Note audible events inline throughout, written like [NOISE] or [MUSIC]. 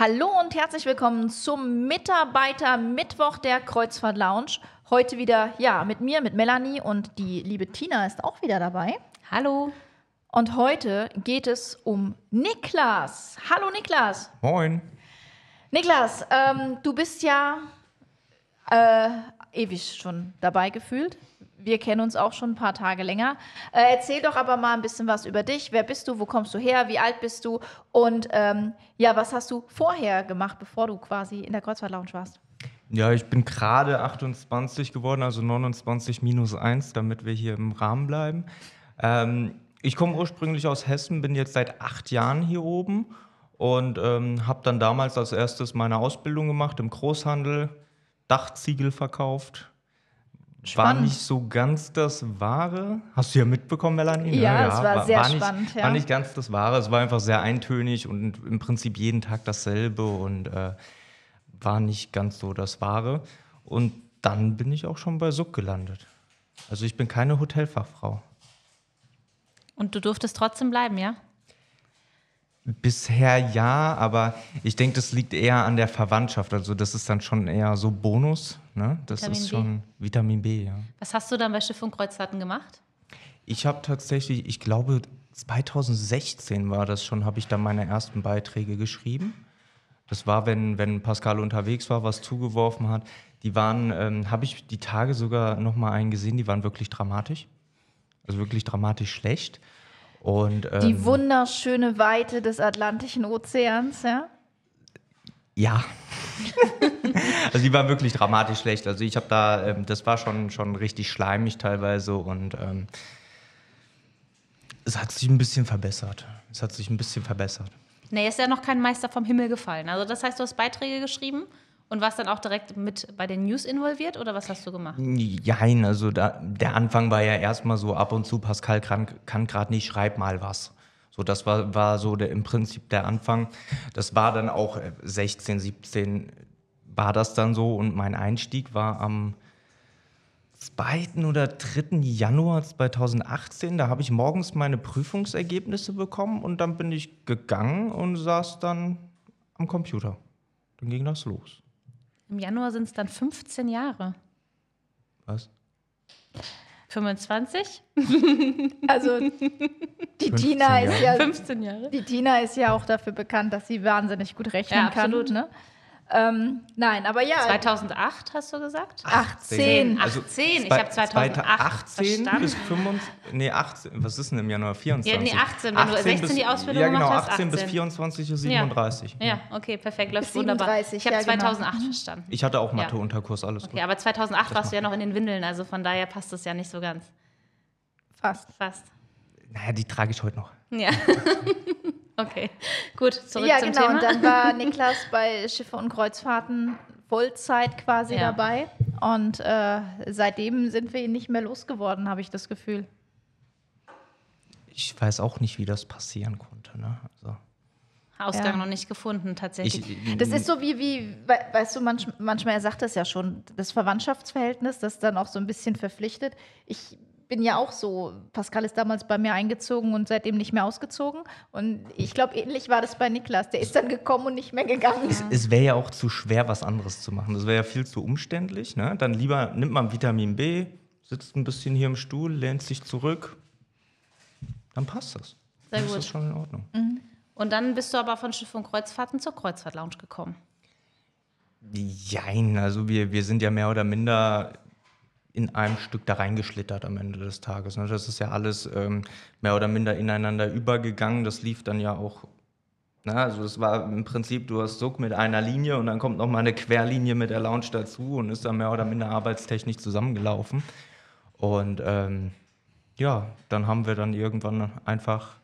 Hallo und herzlich willkommen zum Mitarbeiter Mittwoch der Kreuzfahrt Lounge. Heute wieder, ja, mit mir, mit Melanie und die liebe Tina ist auch wieder dabei. Hallo. Und heute geht es um Niklas. Hallo Niklas. Moin. Niklas, ähm, du bist ja äh, ewig schon dabei gefühlt. Wir kennen uns auch schon ein paar Tage länger. Äh, erzähl doch aber mal ein bisschen was über dich. Wer bist du? Wo kommst du her? Wie alt bist du? Und ähm, ja, was hast du vorher gemacht, bevor du quasi in der Kreuzfahrt Lounge warst? Ja, ich bin gerade 28 geworden, also 29 minus 1, damit wir hier im Rahmen bleiben. Ähm, ich komme ursprünglich aus Hessen, bin jetzt seit acht Jahren hier oben und ähm, habe dann damals als erstes meine Ausbildung gemacht im Großhandel, Dachziegel verkauft. War Spannend. nicht so ganz das Wahre. Hast du ja mitbekommen, Melanie? ne? Ja, es war sehr nicht, spannend, ja. War nicht ganz das Wahre. Es war einfach sehr eintönig und im Prinzip jeden Tag dasselbe und äh, war nicht ganz so das Wahre. Und dann bin ich auch schon bei Sub gelandet. Also ich bin keine Hotelfachfrau. Und du durftest trotzdem bleiben, ja? Bisher ja, aber ich denke, das liegt eher an der Verwandtschaft. Also das ist dann schon eher so Bonus. Ne? Das Vitamin ist B. schon Vitamin B, ja. Was hast du dann bei Schiff und Kreuzfahrten gemacht? Ich habe tatsächlich, ich glaube 2016 war das schon, habe ich da meine ersten Beiträge geschrieben. Das war, wenn, wenn Pascal unterwegs war, was zugeworfen hat. Die waren, ähm, habe ich die Tage sogar noch mal einen gesehen, die waren wirklich dramatisch. Also wirklich dramatisch schlecht. Und, ähm, Die wunderschöne Weite des Atlantischen Ozeans, ja? Ja. [LAUGHS] also die war wirklich dramatisch schlecht. Also ich habe da, ähm, das war schon, schon richtig schleimig teilweise und ähm, es hat sich ein bisschen verbessert. Es hat sich ein bisschen verbessert. Nee, ist ja noch kein Meister vom Himmel gefallen. Also das heißt, du hast Beiträge geschrieben und warst dann auch direkt mit bei den News involviert oder was hast du gemacht? Jein, also da, der Anfang war ja erstmal so ab und zu, Pascal kann, kann gerade nicht, schreib mal was. So, das war, war so der, im Prinzip der Anfang. Das war dann auch äh, 16, 17 war das dann so und mein Einstieg war am 2. oder 3. Januar 2018. Da habe ich morgens meine Prüfungsergebnisse bekommen und dann bin ich gegangen und saß dann am Computer. Dann ging das los. Im Januar sind es dann 15 Jahre. Was? 25? [LAUGHS] Also die 15 Tina ist ja 15 Jahre? Die Tina ist ja auch dafür bekannt, dass sie wahnsinnig gut rechnen Ja, kann. Ne? Ähm, nein, aber ja. 2008 hast du gesagt? 18. Also 18, ich zwei- hab 2008 18 verstanden. bis 25, nee, 18, was ist denn im Januar? 24? Ja, nee, 18, wenn du 16 die Ausbildung Ja, genau, gemacht hast, 18 bis 18. 24 ist 37. Ja, okay, perfekt, läuft Bis wunderbar. 37, Ich habe ja, genau. 2008 verstanden. Ich hatte auch Ja. Mathe-Unterkurs, alles Okay, gut. aber 2008 warst du ja noch in den Windeln, also von daher passt es ja nicht so ganz. Fast. Fast. Naja, die trage ich heute noch. Ja. [LAUGHS] okay, gut, zurück ja, zum genau. Thema. Und dann war [LAUGHS] Niklas bei Schiffe und Kreuzfahrten Vollzeit quasi Ja. dabei. Und äh, seitdem sind wir ihn nicht mehr losgeworden, habe ich das Gefühl. Ich weiß auch nicht, wie das passieren konnte. Ne? Also, Ausgang Ja. noch nicht gefunden, tatsächlich. ich, Das ist so wie, wie we- weißt du, manch, manchmal, er sagt das ja schon, das Verwandtschaftsverhältnis, das dann auch so ein bisschen verpflichtet. Ich bin ja auch so, Pascal ist damals bei mir eingezogen und seitdem nicht mehr ausgezogen. Und ich glaube, ähnlich war das bei Niklas. Der ist dann gekommen und nicht mehr gegangen. Es wäre ja auch zu schwer, was anderes zu machen. Das wäre ja viel zu umständlich. Ne? Dann lieber nimmt man Vitamin B, sitzt ein bisschen hier im Stuhl, lehnt sich zurück. Dann passt das. Sehr dann gut. ist das schon in Ordnung. Und dann bist du aber von Schiff und Kreuzfahrten zur Kreuzfahrt Lounge gekommen. Jein, also wir, wir sind ja mehr oder minder in einem Stück da reingeschlittert am Ende des Tages. Ne? Das ist ja alles ähm, mehr oder minder ineinander übergegangen. Das lief dann ja auch, na, also es war im Prinzip, du hast Sog mit einer Linie und dann kommt noch mal eine Querlinie mit der Lounge dazu und ist dann mehr oder minder arbeitstechnisch zusammengelaufen. Und ähm, ja, dann haben wir dann irgendwann einfach,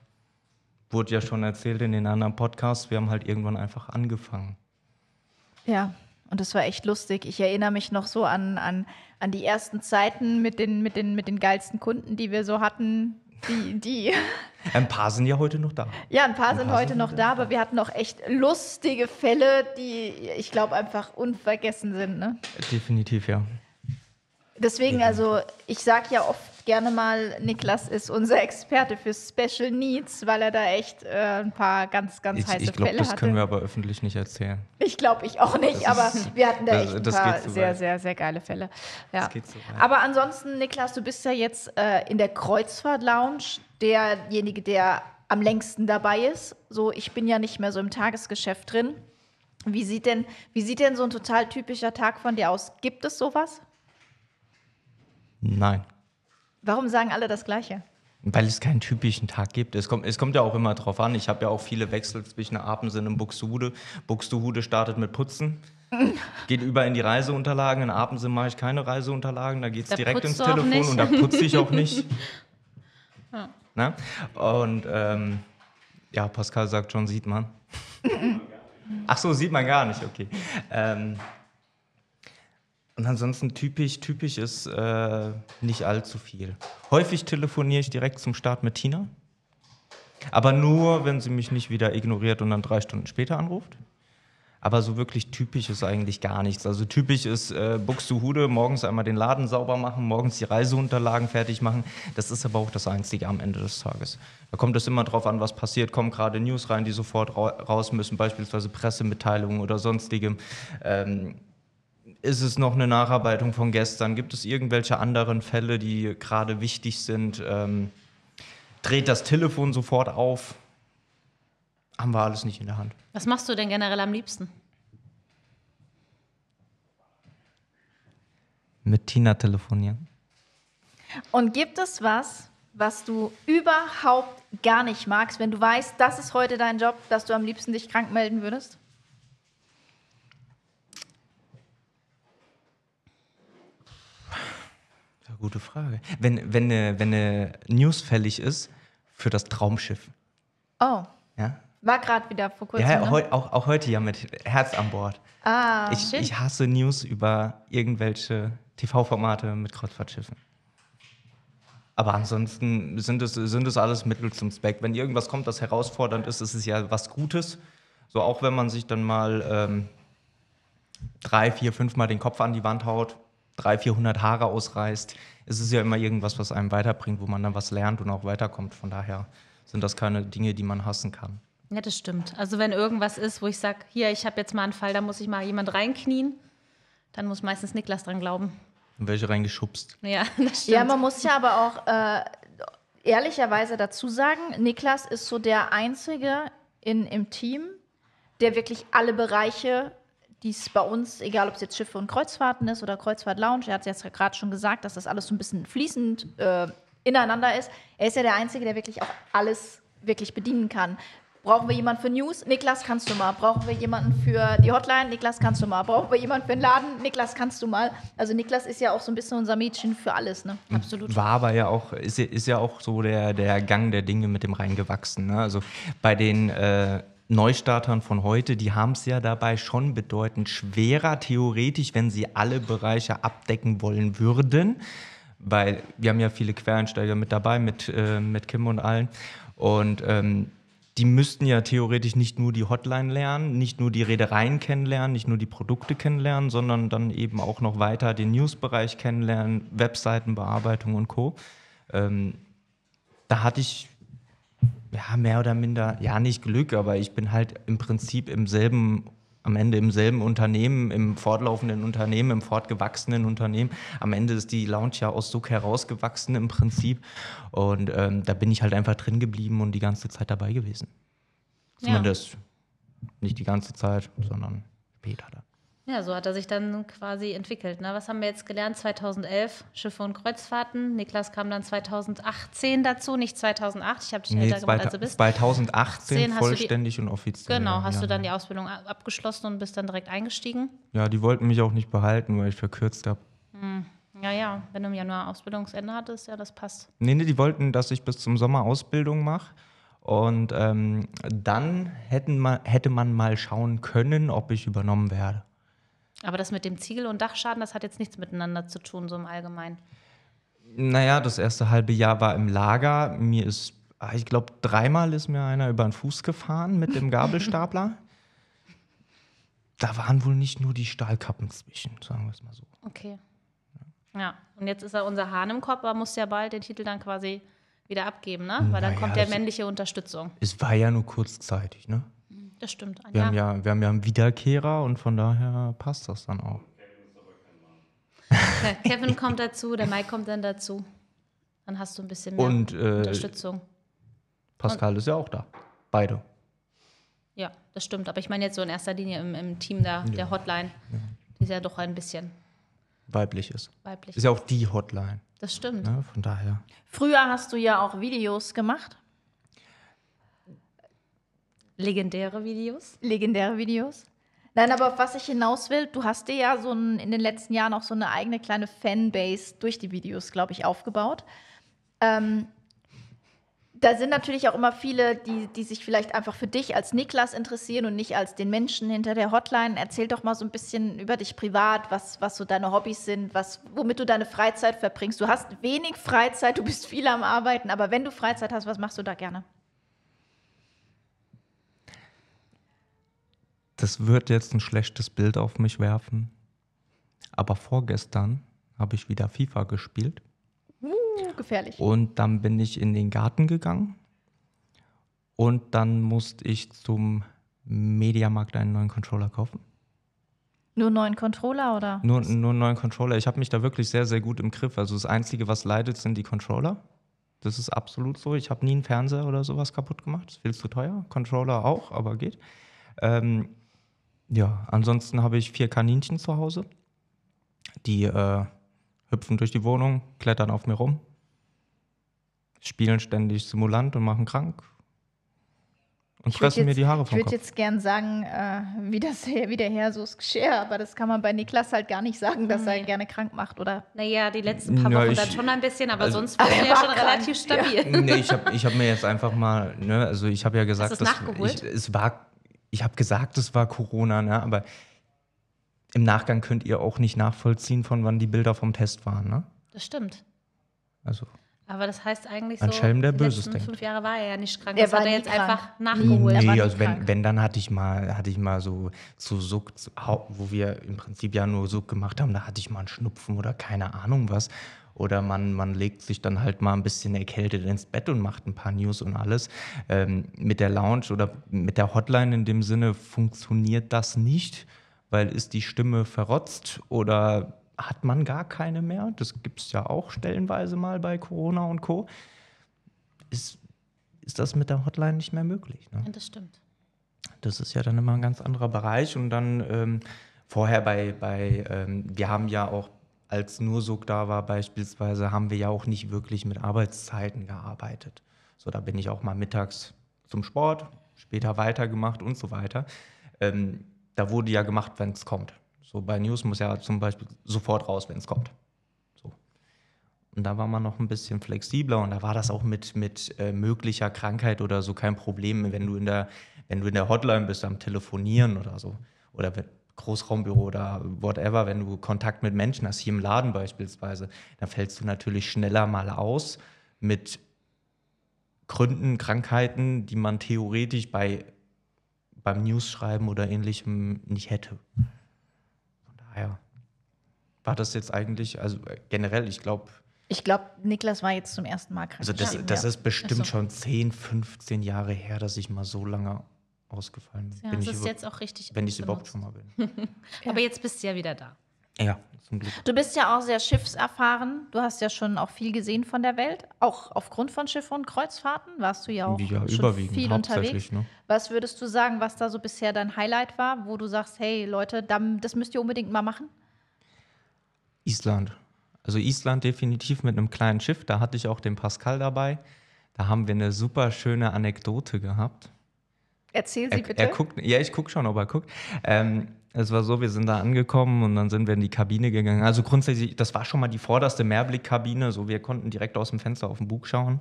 wurde ja schon erzählt in den anderen Podcasts, wir haben halt irgendwann einfach angefangen. Ja, und das war echt lustig. Ich erinnere mich noch so an, an, an die ersten Zeiten mit den, mit, den, mit den geilsten Kunden, die wir so hatten. Die, die, [LAUGHS] Ein paar sind ja heute noch da. ja, ein paar Ein sind paar heute sind noch wieder da, aber wir hatten noch echt lustige Fälle, die ich glaube einfach unvergessen sind. Ne? Definitiv, ja. Deswegen, also ich sage ja oft gerne mal, Niklas ist unser [LAUGHS] Experte für Special Needs, weil er da echt äh, ein paar ganz, ganz Ich, heiße ich glaube, Fälle das hatte. können wir aber öffentlich nicht erzählen. Ich glaube, ich auch nicht, aber wir hatten da das- echt ein das paar sehr, weit. sehr, sehr geile Fälle. Ja. Das weit. Aber ansonsten, Niklas, du bist ja jetzt äh, in der Kreuzfahrt-Lounge derjenige, der am längsten dabei ist. So, ich bin ja nicht mehr so im Tagesgeschäft drin. Wie sieht denn, wie sieht denn so ein total typischer Tag von dir aus? Gibt es sowas? Nein. Warum sagen alle das Gleiche? Weil es keinen typischen Tag gibt. Es kommt, es kommt ja auch immer drauf an. Ich habe ja auch viele Wechsel zwischen Apensen und Buxtehude. Buxtehude startet mit Putzen, [LAUGHS] geht über in die Reiseunterlagen. In Apensen mache ich keine Reiseunterlagen, da geht es direkt ins Telefon und da putze ich auch nicht. [LAUGHS] Na? Und ähm, ja, Pascal sagt schon, sieht man. [LAUGHS] Ach so, sieht man gar nicht, okay. Ähm, und ansonsten typisch, typisch ist äh, nicht allzu viel. Häufig telefoniere ich direkt zum Start mit Tina. Aber nur, wenn sie mich nicht wieder ignoriert und dann drei Stunden später anruft. Aber so wirklich typisch ist eigentlich gar nichts. Also typisch ist äh, Buxtehude, morgens einmal den Laden sauber machen, morgens die Reiseunterlagen fertig machen. Das ist aber auch das Einzige am Ende des Tages. Da kommt es immer drauf an, was passiert. Kommen gerade News rein, die sofort ra raus müssen, beispielsweise Pressemitteilungen oder sonstigem. Ähm, ist es noch eine Nacharbeitung von gestern? Gibt es irgendwelche anderen Fälle, die gerade wichtig sind? Ähm, dreht das Telefon sofort auf? Haben wir alles nicht in der Hand. Was machst du denn generell am liebsten? Mit Tina telefonieren. Und gibt es was, was du überhaupt gar nicht magst, wenn du weißt, das ist heute dein Job, dass du am liebsten dich krank melden würdest? Gute Frage. Wenn, wenn, eine, wenn eine News fällig ist für das Traumschiff. Oh, Ja, war gerade wieder vor kurzem. ja ne? heu, auch, auch heute ja mit Herz an Bord. Ah, ich, ich hasse News über irgendwelche TV-Formate mit Kreuzfahrtschiffen. Aber ansonsten sind es, sind es alles Mittel zum Zweck. Wenn irgendwas kommt, das herausfordernd ist, ist es ja was Gutes. So auch wenn man sich dann mal ähm, drei, vier, fünf Mal den Kopf an die Wand haut, drei, vierhundert Haare ausreißt, ist es ja immer irgendwas, was einem weiterbringt, wo man dann was lernt und auch weiterkommt. Von daher sind das keine Dinge, die man hassen kann. Ja, das stimmt. Also wenn irgendwas ist, wo ich sage, hier, ich habe jetzt mal einen Fall, da muss ich mal jemand reinknien, dann muss meistens Niklas dran glauben. In welche reingeschubst. Ja, [LAUGHS] das stimmt. Ja, man muss ja aber auch äh, ehrlicherweise dazu sagen, Niklas ist so der Einzige in, im Team, der wirklich alle Bereiche, die es bei uns, egal ob es jetzt Schiffe und Kreuzfahrten ist oder Kreuzfahrt Lounge, er hat es jetzt gerade schon gesagt, dass das alles so ein bisschen fließend äh, ineinander ist. Er ist ja der Einzige, der wirklich auch alles wirklich bedienen kann. Brauchen wir jemanden für News? Niklas, kannst du mal. Brauchen wir jemanden für die Hotline? Niklas, kannst du mal. Brauchen wir jemanden für den Laden? Niklas, kannst du mal. Also Niklas ist ja auch so ein bisschen unser Mädchen für alles, ne? Absolut. War aber ja auch, ist, ja- ist ja auch so der, der Gang der Dinge mit dem reingewachsen. Ne? Also bei den äh, Neustartern von heute, die haben es ja dabei schon bedeutend schwerer, theoretisch, wenn sie alle Bereiche abdecken wollen würden. Weil wir haben ja viele Quereinsteiger mit dabei, mit, äh, mit Kim und allen. Und ähm, die müssten ja theoretisch nicht nur die Hotline lernen, nicht nur die Reedereien kennenlernen, nicht nur die Produkte kennenlernen, sondern dann eben auch noch weiter den Newsbereich kennenlernen, Webseitenbearbeitung und Co. Ähm, da hatte ich ja mehr oder minder, ja nicht Glück, aber ich bin halt im Prinzip im selben, am Ende im selben Unternehmen, im fortlaufenden Unternehmen, im fortgewachsenen Unternehmen. Am Ende ist die Lounge ja aus Suk herausgewachsen im Prinzip. Und ähm, da bin ich halt einfach drin geblieben und die ganze Zeit dabei gewesen. Ja. Zumindest nicht die ganze Zeit, sondern später dann. Ja, so hat er sich dann quasi entwickelt. Ne? Was haben wir jetzt gelernt? 2011 Schiffe und Kreuzfahrten. Niklas kam dann 2018 dazu, nicht 2008. Ich habe dich Nee, älter gemacht, als du 2000 bist. 2018 hast du die- vollständig und offiziell. Genau, hast ja. du dann die Ausbildung abgeschlossen und bist dann direkt eingestiegen? Ja, die wollten mich auch nicht behalten, weil ich verkürzt habe. Ja, ja, wenn du im Januar Ausbildungsende hattest, ja, das passt. Nee, nee, die wollten, dass ich bis zum Sommer Ausbildung mache. Und ähm, dann hätten ma, hätte man mal schauen können, ob ich übernommen werde. Aber das mit dem Ziegel- und Dachschaden, das hat jetzt nichts miteinander zu tun, so im Allgemeinen. Naja, das erste halbe Jahr war im Lager. Mir ist, ah, ich glaube, dreimal ist mir einer über den Fuß gefahren mit dem Gabelstapler. [LAUGHS] da waren wohl nicht nur die Stahlkappen zwischen, sagen wir es mal so. Okay. Ja, und jetzt ist er unser Hahn im Kopf, aber muss ja bald den Titel dann quasi wieder abgeben, ne? Weil dann Naja, kommt ja männliche Unterstützung. Es war ja nur kurzzeitig, ne? Das stimmt. Wir, Jahr. haben ja, wir haben ja einen Wiederkehrer und von daher passt das dann auch. Ja, Kevin kommt dazu, der Mike kommt dann dazu. Dann hast du ein bisschen mehr Und äh, Unterstützung. Pascal ist ja auch da. Beide. Ja, das stimmt. Aber ich meine jetzt so in erster Linie im, im Team der, der Hotline. Die ist ja doch ein bisschen Weiblich ist. weiblich. Ist ja auch die Hotline. Das stimmt. Ne? Von daher. Früher hast du ja auch Videos gemacht, Legendäre Videos. legendäre Videos. Nein, aber auf was ich hinaus will, du hast dir ja so ein, in den letzten Jahren auch so eine eigene kleine Fanbase durch die Videos, glaube ich, aufgebaut. Ähm, da sind natürlich auch immer viele, die, die sich vielleicht einfach für dich als Niklas interessieren und nicht als den Menschen hinter der Hotline. Erzähl doch mal so ein bisschen über dich privat, was, was so deine Hobbys sind, was, womit du deine Freizeit verbringst. Du hast wenig Freizeit, du bist viel am Arbeiten, aber wenn du Freizeit hast, was machst du da gerne? Das wird jetzt ein schlechtes Bild auf mich werfen. Aber vorgestern habe ich wieder FIFA gespielt. Uh, gefährlich. Und dann bin ich in den Garten gegangen. Und dann musste ich zum Mediamarkt einen neuen Controller kaufen. Nur neuen Controller oder? Nur, nur einen neuen Controller. Ich habe mich da wirklich sehr, sehr gut im Griff. Also das Einzige, was leidet, sind die Controller. Das ist absolut so. Ich habe nie einen Fernseher oder sowas kaputt gemacht. Das ist viel zu teuer. Controller auch, aber geht. Ähm, ja, ansonsten habe ich vier Kaninchen zu Hause. Die äh, hüpfen durch die Wohnung, klettern auf mir rum, spielen ständig Simulant und machen krank. Und Ich fressen mir jetzt- die Haare Ich vom würde Kopf. jetzt gern sagen, äh, wie, das, wie der Herr so Geschirr, aber das kann man bei Niklas halt gar nicht sagen, dass er Nee. gerne krank macht, oder? Naja, die letzten paar Ja, Wochen ich- dann schon ein bisschen, aber also- sonst war er er ja war schon krank, relativ stabil. nee, ich habe ich hab mir jetzt einfach mal, ne, also ich habe ja gesagt, dass nachgeholt? Ich, es war, ich habe gesagt, es war Corona, ne, aber im Nachgang könnt ihr auch nicht nachvollziehen, von wann die Bilder vom Test waren, ne? Das stimmt. Also Aber das heißt eigentlich Ein so, Schelm, der die Böses letzten denkt. fünf Jahre war er ja nicht krank. Er das war hat er jetzt krank. einfach nachgeholt. War nee, also krank. wenn, wenn dann hatte ich mal, hatte ich mal so zu Suck, hau- wo wir im Prinzip ja nur Suck gemacht haben, da hatte ich mal einen Schnupfen oder keine Ahnung was. Oder man, man legt sich dann halt mal ein bisschen erkältet ins Bett und macht ein paar News und alles. Ähm, mit der Lounge oder mit der Hotline in dem Sinne funktioniert das nicht, weil ist die Stimme verrotzt oder hat man gar keine mehr? Das gibt es ja auch stellenweise mal bei Corona und Co. Ist, ist das mit der Hotline nicht mehr möglich? Ne? Ja, das stimmt. Das ist ja dann immer ein ganz anderer Bereich. Und dann ähm, vorher bei, bei ähm, wir haben ja auch, als Nursog da war beispielsweise, haben wir ja auch nicht wirklich mit Arbeitszeiten gearbeitet. So, da bin ich auch mal mittags zum Sport, später weitergemacht und so weiter. Ähm, da wurde ja gemacht, wenn es kommt. So bei News muss ja zum Beispiel sofort raus, wenn es kommt. So. Und da war man noch ein bisschen flexibler und da war das auch mit, mit äh, möglicher Krankheit oder so kein Problem, wenn du in der, wenn du in der Hotline bist am Telefonieren oder so. Oder wenn, Großraumbüro oder whatever, wenn du Kontakt mit Menschen hast, hier im Laden beispielsweise, dann fällst du natürlich schneller mal aus mit Gründen, Krankheiten, die man theoretisch bei, beim News-Schreiben oder ähnlichem nicht hätte. Von daher war das jetzt eigentlich, also äh, generell, ich glaube, Ich glaube, Niklas war jetzt zum ersten Mal krank. also das, das ist bestimmt so. schon 10, 15 Jahre her, dass ich mal so lange ausgefallen. Ja, bin das ich ist jetzt auch richtig. wenn ich überhaupt schon mal bin. [LAUGHS] Aber jetzt bist du ja wieder da. Ja, zum Glück. Du bist ja auch sehr schiffserfahren. Du hast ja schon auch viel gesehen von der Welt. Auch aufgrund von Schiff- und Kreuzfahrten warst du ja auch ja, schon überwiegend, viel unterwegs. Ne? Was würdest du sagen, was da so bisher dein Highlight war, wo du sagst, hey Leute, dann- das müsst ihr unbedingt mal machen? Island. Also Island definitiv mit einem kleinen Schiff. Da hatte ich auch den Pascal dabei. Da haben wir eine super schöne Anekdote gehabt. Erzähl sie Er, bitte. er guckt, ja, ich gucke schon, ob er guckt. Ähm, es war so, wir sind da angekommen und dann sind wir in die Kabine gegangen. Also grundsätzlich, das war schon mal die vorderste Mehrblickkabine. So, wir konnten direkt aus dem Fenster auf den Bug schauen.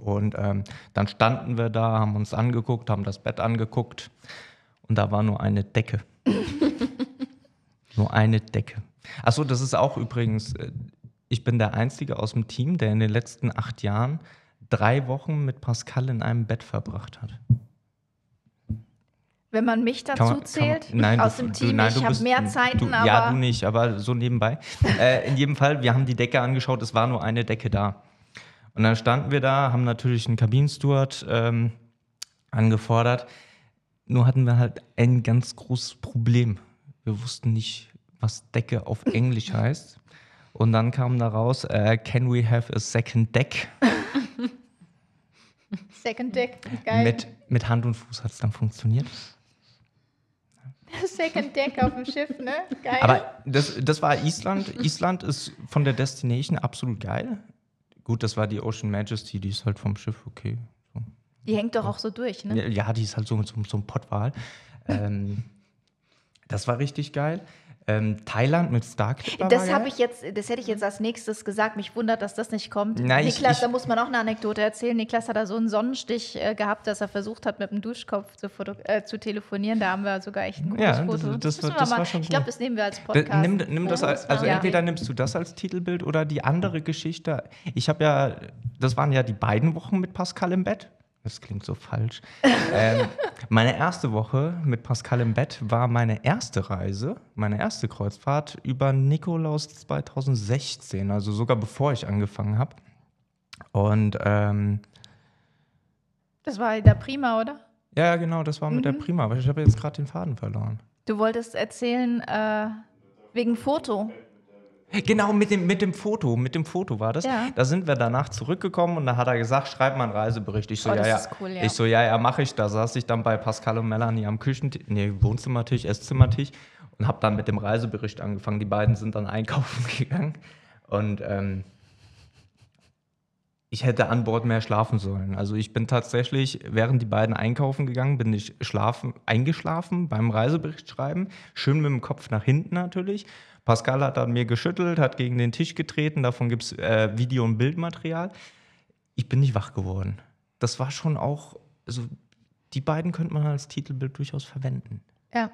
Und ähm, dann standen wir da, haben uns angeguckt, haben das Bett angeguckt und da war nur eine Decke. [LAUGHS] nur eine Decke. Achso, das ist auch übrigens, äh, ich bin der Einzige aus dem Team, der in den letzten acht Jahren drei Wochen mit Pascal in einem Bett verbracht hat. Wenn man mich Kann dazu man- kann zählt, man- nein, aus du- dem du- Team, nein, ich du habe mehr Zeiten, du, aber Ja, du nicht, aber so nebenbei. [LAUGHS] äh, in jedem Fall, wir haben die Decke angeschaut, es war nur eine Decke da. Und dann standen wir da, haben natürlich einen Kabinensteward ähm, angefordert. Nur hatten wir halt ein ganz großes Problem. Wir wussten nicht, was Decke auf Englisch heißt. Und dann kam da raus, äh, can we have a second deck? Second Deck, geil. Mit, mit Hand und Fuß hat es dann funktioniert. Second Deck auf dem Schiff, ne? Geil. Aber das, das war Island. Island ist von der Destination absolut geil. Gut, das war die Ocean Majesty, die ist halt vom Schiff okay. Die hängt doch auch so durch, ne? Ja, die ist halt so so, so einem Pottwal. ähm, das war richtig geil. Ähm, Thailand mit Starclipper Das habe ich jetzt, das hätte ich jetzt als nächstes gesagt. Mich wundert, dass das nicht kommt. Ich- Niklas, ich- da muss man auch eine Anekdote erzählen. Niklas hat da so einen Sonnenstich äh, gehabt, dass er versucht hat, mit dem Duschkopf zu, äh, zu telefonieren. Da haben wir sogar echt ein gutes Ja, das- Foto. das wir das mal, war schon Ich glaube, das nehmen wir als Da- Podcast. Nimm, nimm das Ja, als, das also war- entweder nimmst du das als Titelbild oder die andere Geschichte. Ich habe ja, das waren ja die beiden Wochen mit Pascal im Bett. Das klingt so falsch. ähm, [LAUGHS] meine erste Woche mit Pascal im Bett war meine erste Reise, meine erste Kreuzfahrt über Nikolaus 2016, also sogar bevor ich angefangen habe. Und ähm, Das war der Prima, oder? ja, genau, das war mit der Prima, aber ich habe jetzt gerade den Faden verloren. Du wolltest erzählen, äh, wegen Foto. Genau, mit dem, mit dem Foto, mit dem Foto war das. Ja. Da sind wir danach zurückgekommen und da hat er gesagt, schreib mal einen Reisebericht. Ich so, Oh, ja, ja. cool, ja. Ich so, ja, ja, mache ich. Da saß ich dann bei Pascal und Melanie am Küchentisch, nee, Wohnzimmertisch, Esszimmertisch und habe dann mit dem Reisebericht angefangen. Die beiden sind dann einkaufen [LAUGHS] gegangen und ähm, ich hätte an Bord mehr schlafen sollen. Also ich bin tatsächlich, während die beiden einkaufen gegangen, bin ich schlafen, eingeschlafen beim Reisebericht schreiben. Schön mit dem Kopf nach hinten natürlich. Pascal hat an mir geschüttelt, hat gegen den Tisch getreten. Davon gibt es äh, Video- und Bildmaterial. Ich bin nicht wach geworden. Das war schon auch, also die beiden könnte man als Titelbild durchaus verwenden. Ja.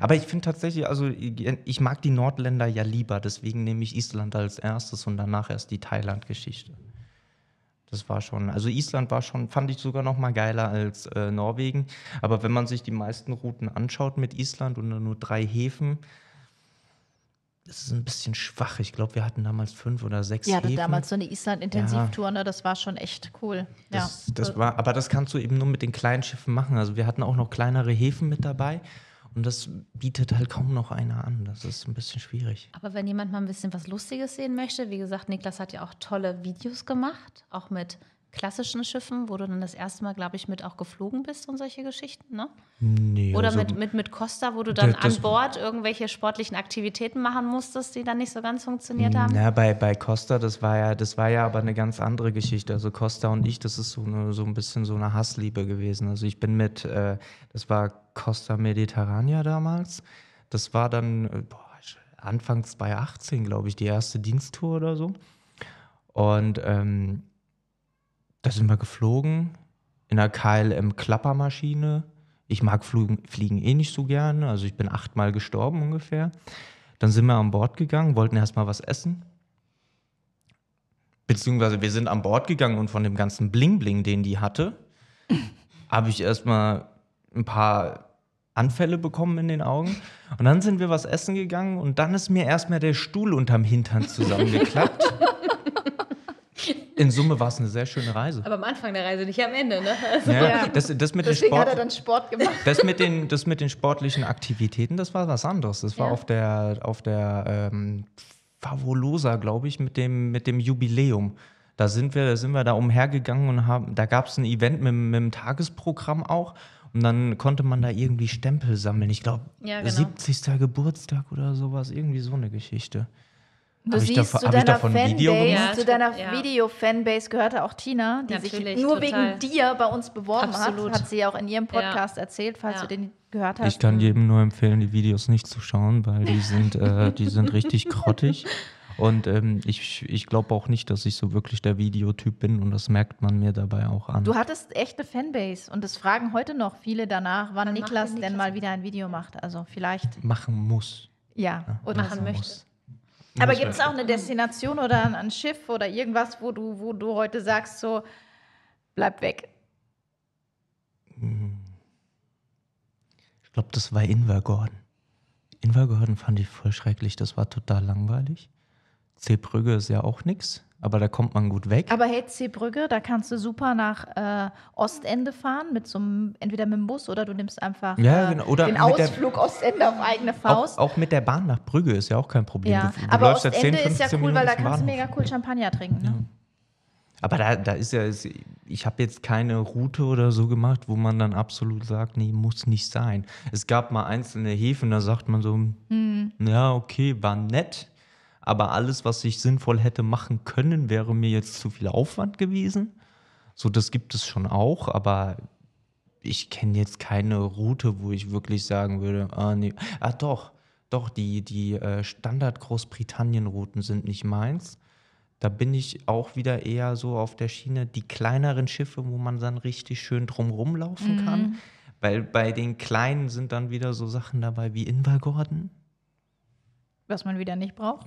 Aber ich finde tatsächlich, also ich mag die Nordländer ja lieber, deswegen nehme ich Island als erstes und danach erst die Thailand-Geschichte. Das war schon, also Island war schon, fand ich sogar noch mal geiler als äh, Norwegen. Aber wenn man sich die meisten Routen anschaut mit Island und nur drei Häfen, das ist ein bisschen schwach. Ich glaube, wir hatten damals fünf oder sechs Häfen. damals so eine Island-Intensivtour, ne? das war schon echt cool. Das, ja. das war, aber das kannst du eben nur mit den kleinen Schiffen machen. Also wir hatten auch noch kleinere Häfen mit dabei und das bietet halt kaum noch einer an. Das ist ein bisschen schwierig. Aber wenn jemand mal ein bisschen was Lustiges sehen möchte, wie gesagt, Niklas hat ja auch tolle Videos gemacht, auch mit klassischen Schiffen, wo du dann das erste Mal, glaube ich, mit auch geflogen bist und solche Geschichten, ne? Nee, Oder also, mit, mit, mit Costa, wo du dann Das- an Bord irgendwelche sportlichen Aktivitäten machen musstest, die dann nicht so ganz funktioniert haben. Na, bei, bei Costa, das war ja, das war ja aber eine ganz andere Geschichte. Also Costa und ich, das ist so, eine, so ein bisschen so eine Hassliebe gewesen. Also ich bin mit, äh, das war Costa Mediterranea damals. Das war dann äh, boah, Anfang 2018, glaube ich, die erste Diensttour oder so. Und ähm, da sind wir geflogen in einer KLM-Klappermaschine. Ich mag Fliegen, Fliegen eh nicht so gerne. Also ich bin achtmal gestorben ungefähr. Dann sind wir an Bord gegangen, wollten erstmal was essen. Beziehungsweise wir sind an Bord gegangen und von dem ganzen Bling-Bling, den die hatte, [LAUGHS] habe ich erstmal ein paar Anfälle bekommen in den Augen. Und dann sind wir was essen gegangen und dann ist mir erstmal der Stuhl unterm Hintern zusammengeklappt. [LAUGHS] In Summe war es eine sehr schöne Reise. Aber am Anfang der Reise, nicht am Ende, ne? Ja, Ja. Das, das, mit den Deswegen hat er Sport, dann Sport gemacht. das, mit den, das mit den sportlichen Aktivitäten, das war was anderes. Das war Ja. auf der, auf der ähm, Favolosa, glaube ich, mit dem, mit dem Jubiläum. Da sind wir, da sind wir da umhergegangen und haben, da gab es ein Event mit, mit dem Tagesprogramm auch. Und dann konnte man da irgendwie Stempel sammeln. Ich glaube, Ja, genau. 70. Geburtstag oder sowas, irgendwie so eine Geschichte. Du Hab ich siehst, davon- zu ich deiner Video Fanbase, gemacht? zu deiner Ja. Video-Fanbase gehörte auch Tina, die sich Natürlich, nur total. wegen dir bei uns beworben Absolut. hat. Hat sie ja auch in ihrem Podcast erzählt, falls Ja. du den gehört hast. Ich kann jedem nur empfehlen, die Videos nicht zu schauen, weil die sind, äh, die sind richtig [LAUGHS] grottig. Und ähm, ich, ich glaube auch nicht, dass ich so wirklich der Videotyp bin und das merkt man mir dabei auch an. Du hattest echt eine Fanbase und es fragen heute noch viele danach, wann Niklas der denn Niklas mal wieder ein Video macht. Also vielleicht, machen muss. ja. Oder Machen möchte. muss. Aber gibt es auch eine Destination oder ein, ein Schiff oder irgendwas, wo du, wo du heute sagst, so, bleib weg? Ich glaube, das war Invergordon. Invergordon fand ich voll schrecklich. Das war total langweilig. Zeebrügge ist ja auch nix, aber da kommt man gut weg. Aber hey, Seebrücke, da kannst du super nach äh, Ostende fahren, mit so einem, entweder mit dem Bus oder du nimmst einfach Ja, äh, genau. Oder den mit der- Ausflug Ostende auf eigene auch, Faust. auch mit der Bahn nach Brügge ist ja auch kein Problem. ja, Du, du aber ja Ostende 10, ist ja 15 cool, weil da Minuten kannst du Bahnhof. mega cool Champagner trinken. Ne? Aber da, da ist ja, ich habe jetzt keine Route oder so gemacht, wo man dann absolut sagt, nee, muss nicht sein. Es gab mal einzelne Häfen, da sagt man so, Hm. ja, okay, war nett, aber alles, was ich sinnvoll hätte machen können, wäre mir jetzt zu viel Aufwand gewesen. So, das gibt es schon auch, aber ich kenne jetzt keine Route, wo ich wirklich sagen würde, ah, nee, ah, doch, doch, die, die äh, Standard-Großbritannien-Routen sind nicht meins. Da bin ich auch wieder eher so auf der Schiene, die kleineren Schiffe, wo man dann richtig schön drumrum laufen kann. Weil bei den kleinen sind dann wieder so Sachen dabei wie Invergordon. Was man wieder nicht braucht.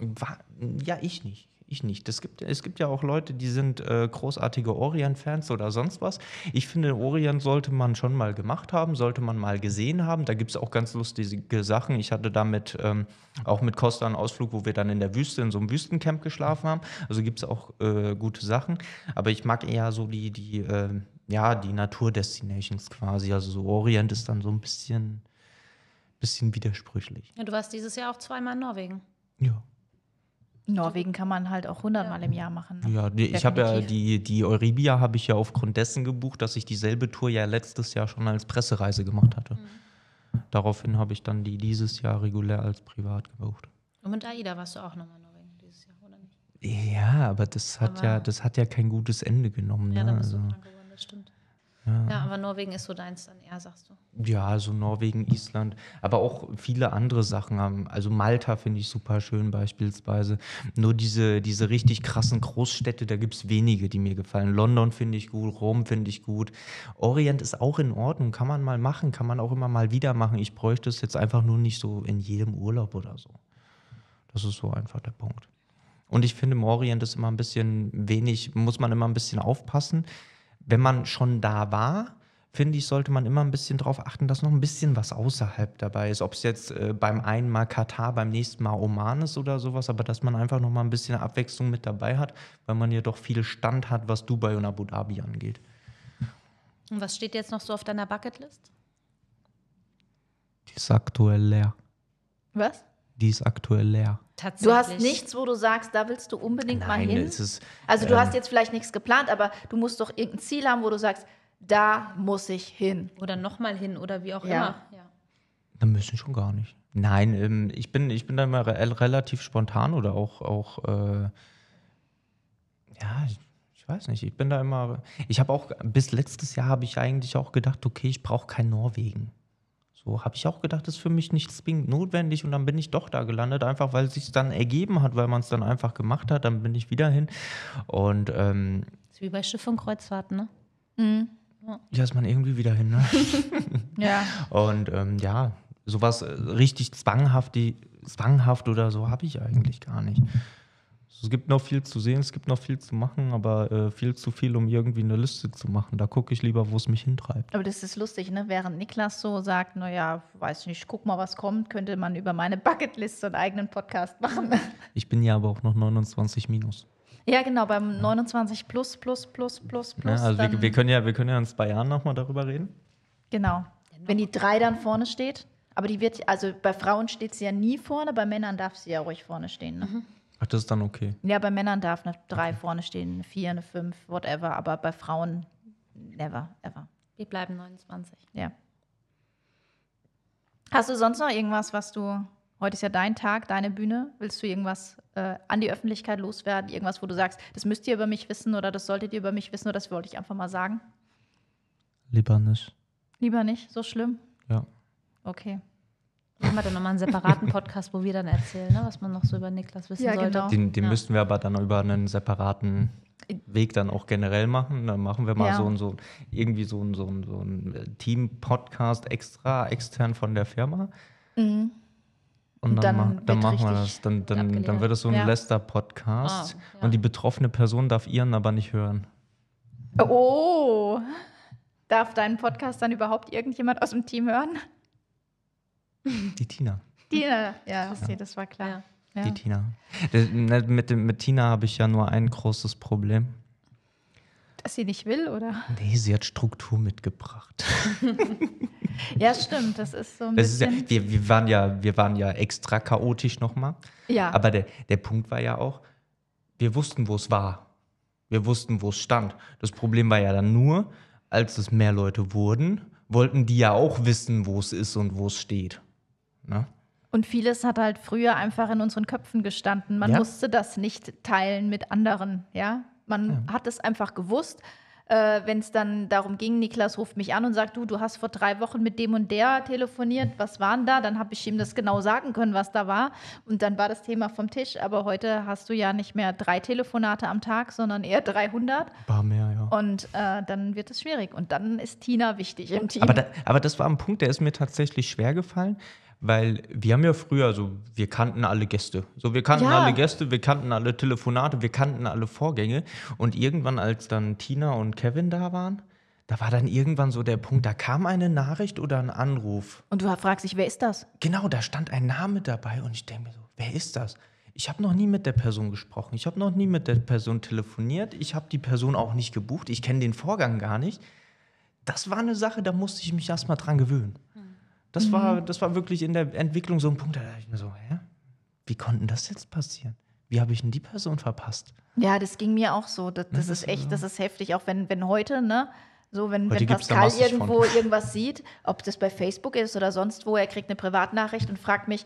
Ja, ich nicht. Ich nicht. Das gibt, es gibt ja auch Leute, die sind äh, großartige Orient-Fans oder sonst was. Ich finde, Orient sollte man schon mal gemacht haben, sollte man mal gesehen haben. Da gibt es auch ganz lustige Sachen. Ich hatte damit ähm, auch mit Costa einen Ausflug, wo wir dann in der Wüste, in so einem Wüstencamp geschlafen haben. Also gibt es auch äh, gute Sachen. Aber ich mag eher so die, die, äh, ja, die Naturdestinations quasi. Also so Orient ist dann so ein bisschen, bisschen widersprüchlich. Ja, du warst dieses Jahr auch zweimal in Norwegen. Ja. Norwegen kann man halt auch hundertmal im Jahr machen. Ne? Ja, die, ich habe ja die, die Euribia habe ich ja aufgrund dessen gebucht, dass ich dieselbe Tour ja letztes Jahr schon als Pressereise gemacht hatte. Daraufhin habe ich dann die dieses Jahr regulär als privat gebucht. Und mit AIDA warst du auch nochmal in Norwegen dieses Jahr, oder nicht? Ja, aber das hat Aber- ja, das hat ja kein gutes Ende genommen. Ja, ne? da bist du also, geworden, das stimmt. Ja. aber Norwegen ist so deins dann eher, sagst du. ja, also Norwegen, Island, aber auch viele andere Sachen haben. Also Malta finde ich super schön beispielsweise. Nur diese, diese richtig krassen Großstädte, da gibt es wenige, die mir gefallen. London finde ich gut, Rom finde ich gut. Orient ist auch in Ordnung, kann man mal machen, kann man auch immer mal wieder machen. Ich bräuchte es jetzt einfach nur nicht so in jedem Urlaub oder so. Das ist so einfach der Punkt. Und ich finde, im Orient ist immer ein bisschen wenig, muss man immer ein bisschen aufpassen. Wenn man schon da war, finde ich, sollte man immer ein bisschen darauf achten, dass noch ein bisschen was außerhalb dabei ist. Ob es jetzt äh, beim einen Mal Katar, beim nächsten Mal Oman ist oder sowas, aber dass man einfach noch mal ein bisschen Abwechslung mit dabei hat, weil man ja doch viel Stand hat, was Dubai und Abu Dhabi angeht. Und was steht jetzt noch so auf deiner Bucketlist? Die ist aktuell leer. Was? Die ist aktuell leer. Tatsächlich. Du hast nichts, wo du sagst, da willst du unbedingt mal Nein, hin. es ist, Also du ähm, hast jetzt vielleicht nichts geplant, aber du musst doch irgendein Ziel haben, wo du sagst, da muss ich hin. Oder nochmal hin oder wie auch Ja. immer. Ja. Da müssen schon gar nicht. Nein, ähm, ich, bin, ich bin da immer re relativ spontan oder auch, auch äh, ja, ich, ich weiß nicht, ich bin da immer, ich habe auch, bis letztes Jahr habe ich eigentlich auch gedacht, okay, ich brauche kein Norwegen. So habe ich auch gedacht, das ist für mich nicht zwingend notwendig und dann bin ich doch da gelandet, einfach weil es sich dann ergeben hat, weil man es dann einfach gemacht hat, dann bin ich wieder hin und ähm, ist wie bei Schiff und Kreuzfahrten, ne? ja, ist man irgendwie wieder hin, ne? [LAUGHS] Ja. Und ähm, ja, sowas äh, richtig zwanghaft, die, zwanghaft oder so habe ich eigentlich gar nicht. Es gibt noch viel zu sehen, es gibt noch viel zu machen, aber äh, viel zu viel, um irgendwie eine Liste zu machen. Da gucke ich lieber, wo es mich hintreibt. Aber das ist lustig, ne? Während Niklas so sagt, naja, weiß nicht, guck mal, was kommt, könnte man über meine Bucketlist so einen eigenen Podcast machen. [LAUGHS] Ich bin ja aber auch noch 29 minus. ja, genau, beim 29 plus, plus, plus, plus, plus. Ja, also wir, wir, können ja, wir können ja in zwei Jahren nochmal darüber reden. genau. Wenn die drei dann vorne steht, aber die wird, also bei Frauen steht sie ja nie vorne, bei Männern darf sie ja ruhig vorne stehen. Ne? Ach, das ist dann okay. Ja, bei Männern darf eine drei vorne stehen, eine vier, eine fünf, whatever, aber bei Frauen never, ever. Wir bleiben 29. Ja. Hast du sonst noch irgendwas, was du, heute ist ja dein Tag, deine Bühne, willst du irgendwas äh, an die Öffentlichkeit loswerden? Irgendwas, wo du sagst, das müsst ihr über mich wissen oder das solltet ihr über mich wissen oder das wollte ich einfach mal sagen? Lieber nicht. Lieber nicht, so schlimm? Ja. Okay. Machen wir dann nochmal einen separaten Podcast, wo wir dann erzählen, ne, was man noch so über Niklas wissen Ja, sollte. genau. Den, den Ja. müssten wir aber dann über einen separaten Weg dann auch generell machen. Dann machen wir mal Ja. so ein, so irgendwie so ein, so ein, so ein Team-Podcast extra, extern von der Firma. Und dann, dann mach, dann machen wir das. Dann, dann, dann wird es so ein Ja. Lester-Podcast. Ah, ja. Und die betroffene Person darf ihren aber nicht hören. Oh, darf deinen Podcast dann überhaupt irgendjemand aus dem Team hören? [LAUGHS] Die Tina. Tina, ja, das, das war klar. Ja. Ja. Die Tina. Das- ne, Mit, mit Tina habe ich ja nur ein großes Problem. Dass sie nicht will, oder? Nee, sie hat Struktur mitgebracht. [LAUGHS] Ja, stimmt. Das ist so ein Das ist ja, bisschen. wir, wir, waren ja, wir waren ja extra chaotisch nochmal. Ja, Aber der, der Punkt war ja auch, wir wussten, wo es war. Wir wussten, wo es stand. Das Problem war ja dann nur, als es mehr Leute wurden, wollten die ja auch wissen, wo es ist und wo es steht. Ne? Und vieles hat halt früher einfach in unseren Köpfen gestanden. Man Ja. musste das nicht teilen mit anderen, ja. Man hat es einfach gewusst. Äh, Wenn es dann darum ging, Niklas ruft mich an und sagt, du, du hast vor drei Wochen mit dem und der telefoniert, was waren da? Dann habe ich ihm das genau sagen können, was da war. Und dann war das Thema vom Tisch. Aber heute hast du ja nicht mehr drei Telefonate am Tag, sondern eher 300. Ein paar mehr, ja. Und äh, dann wird es schwierig. Und dann ist Tina wichtig im Team. Aber, da, aber das war ein Punkt, der ist mir tatsächlich schwer gefallen, weil wir haben ja früher, also wir kannten alle Gäste. So, wir kannten Ja. alle Gäste, wir kannten alle Telefonate, wir kannten alle Vorgänge. Und irgendwann, als dann Tina und Kevin da waren, da war dann irgendwann so der Punkt, da kam eine Nachricht oder ein Anruf. und du fragst dich, wer ist das? Genau, da stand ein Name dabei und ich denke mir so, wer ist das? Ich habe noch nie mit der Person gesprochen, ich habe noch nie mit der Person telefoniert, ich habe die Person auch nicht gebucht, ich kenne den Vorgang gar nicht. Das war eine Sache, da musste ich mich erstmal dran gewöhnen. Das, war, das war wirklich in der Entwicklung so ein Punkt, da dachte ich mir so, hä? Wie konnte das jetzt passieren? Wie habe ich denn die Person verpasst? Ja, das ging mir auch so. Das, das das ist echt, das ist heftig. Auch wenn, wenn heute, ne, so wenn, wenn Pascal massig von. irgendwo irgendwas sieht, ob das bei Facebook ist oder sonst wo, er kriegt eine Privatnachricht und fragt mich,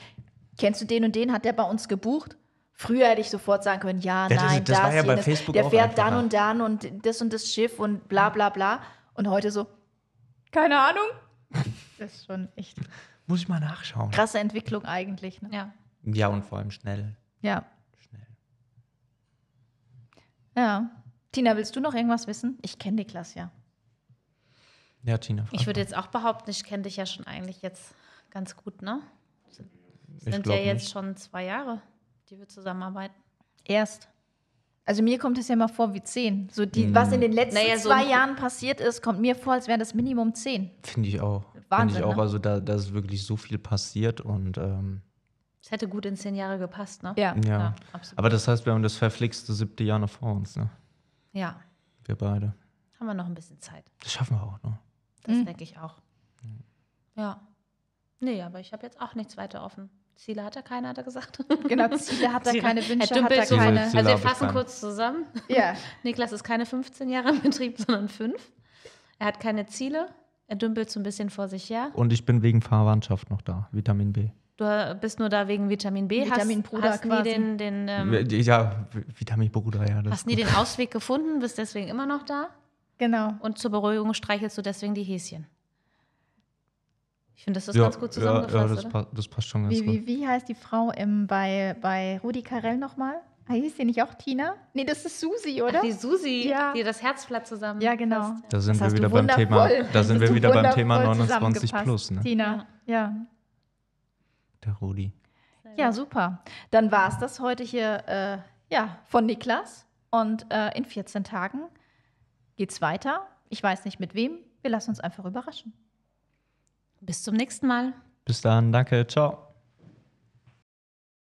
kennst du den und den? Hat der bei uns gebucht? Früher hätte ich sofort sagen können, ja, das- nein, das war ja bei. Facebook der fährt dann und dann und das und das Schiff und bla bla bla. Und heute so, keine Ahnung. Das ist schon echt Muss ich mal nachschauen. krasse Entwicklung eigentlich. Ne? Ja. Ja, und vor allem schnell. Ja. Schnell. Ja. Tina, willst du noch irgendwas wissen? Ich kenne Niklas ja. Ja, Tina. Ich würde jetzt auch behaupten, ich kenne dich ja schon eigentlich jetzt ganz gut, ne? Ich Sind ja jetzt nicht. schon zwei Jahre, die wir zusammenarbeiten. Erst. Also mir kommt es ja mal vor wie zehn. So die, was in den letzten Naja, so zwei Jahren passiert ist, kommt mir vor, als wären das Minimum zehn. Finde ich auch. Finde Wahnsinn, ich auch. ne? Also da, da ist wirklich so viel passiert und ähm, Es hätte gut in zehn Jahre gepasst, ne? Ja. ja. Ja, absolut. Aber das heißt, wir haben das verflixte siebte Jahr noch vor uns, ne? Ja, Wir beide. haben wir noch ein bisschen Zeit. Das schaffen wir auch, ne? Das Mhm. denke ich auch. Ja. Nee, aber ich habe jetzt auch nichts weiter offen. Ziele hat er keine, hat er gesagt. Genau, Ziele hat er [LAUGHS] Ziele- keine, er Wünsche hat dümpelt er so- keine. Ziele Also wir fassen kurz zusammen. Ja. [LAUGHS] Niklas ist keine 15 Jahre im Betrieb, sondern fünf. Er hat keine Ziele. Er dümpelt so ein bisschen vor sich her. Und ich bin wegen Verwandtschaft noch da, Vitamin B. Du bist nur da wegen Vitamin B. Vitamin hast, Bruder hast nie quasi. den, den, ähm, ja, Vitamin Bruder, ja. Das hast nie den Ausweg gefunden, bist deswegen immer noch da. Genau. Und zur Beruhigung streichelst du deswegen die Häschen. Ich finde, das ist ja, ganz gut ja, ja, zusammengefasst, das, pa das passt schon ganz Wie, gut. wie, wie heißt die Frau im, bei, bei Rudi Carell nochmal? Ah, Hieß die nicht auch Tina? Nee, das ist Susi, oder? Ach, die Susi, Ja. die das Herzblatt zusammen. ja, genau. Da sind Das wir wieder beim Thema, da sind wir wieder beim Thema wundervoll 29 zusammengefasst, plus, ne? Tina, ja. Der Rudi. Ja, super. Dann war es das heute hier äh, ja, von Niklas. Und äh, in 14 Tagen geht's weiter. Ich weiß nicht mit wem. Wir lassen uns einfach überraschen. Bis zum nächsten Mal. Bis dann, danke, ciao.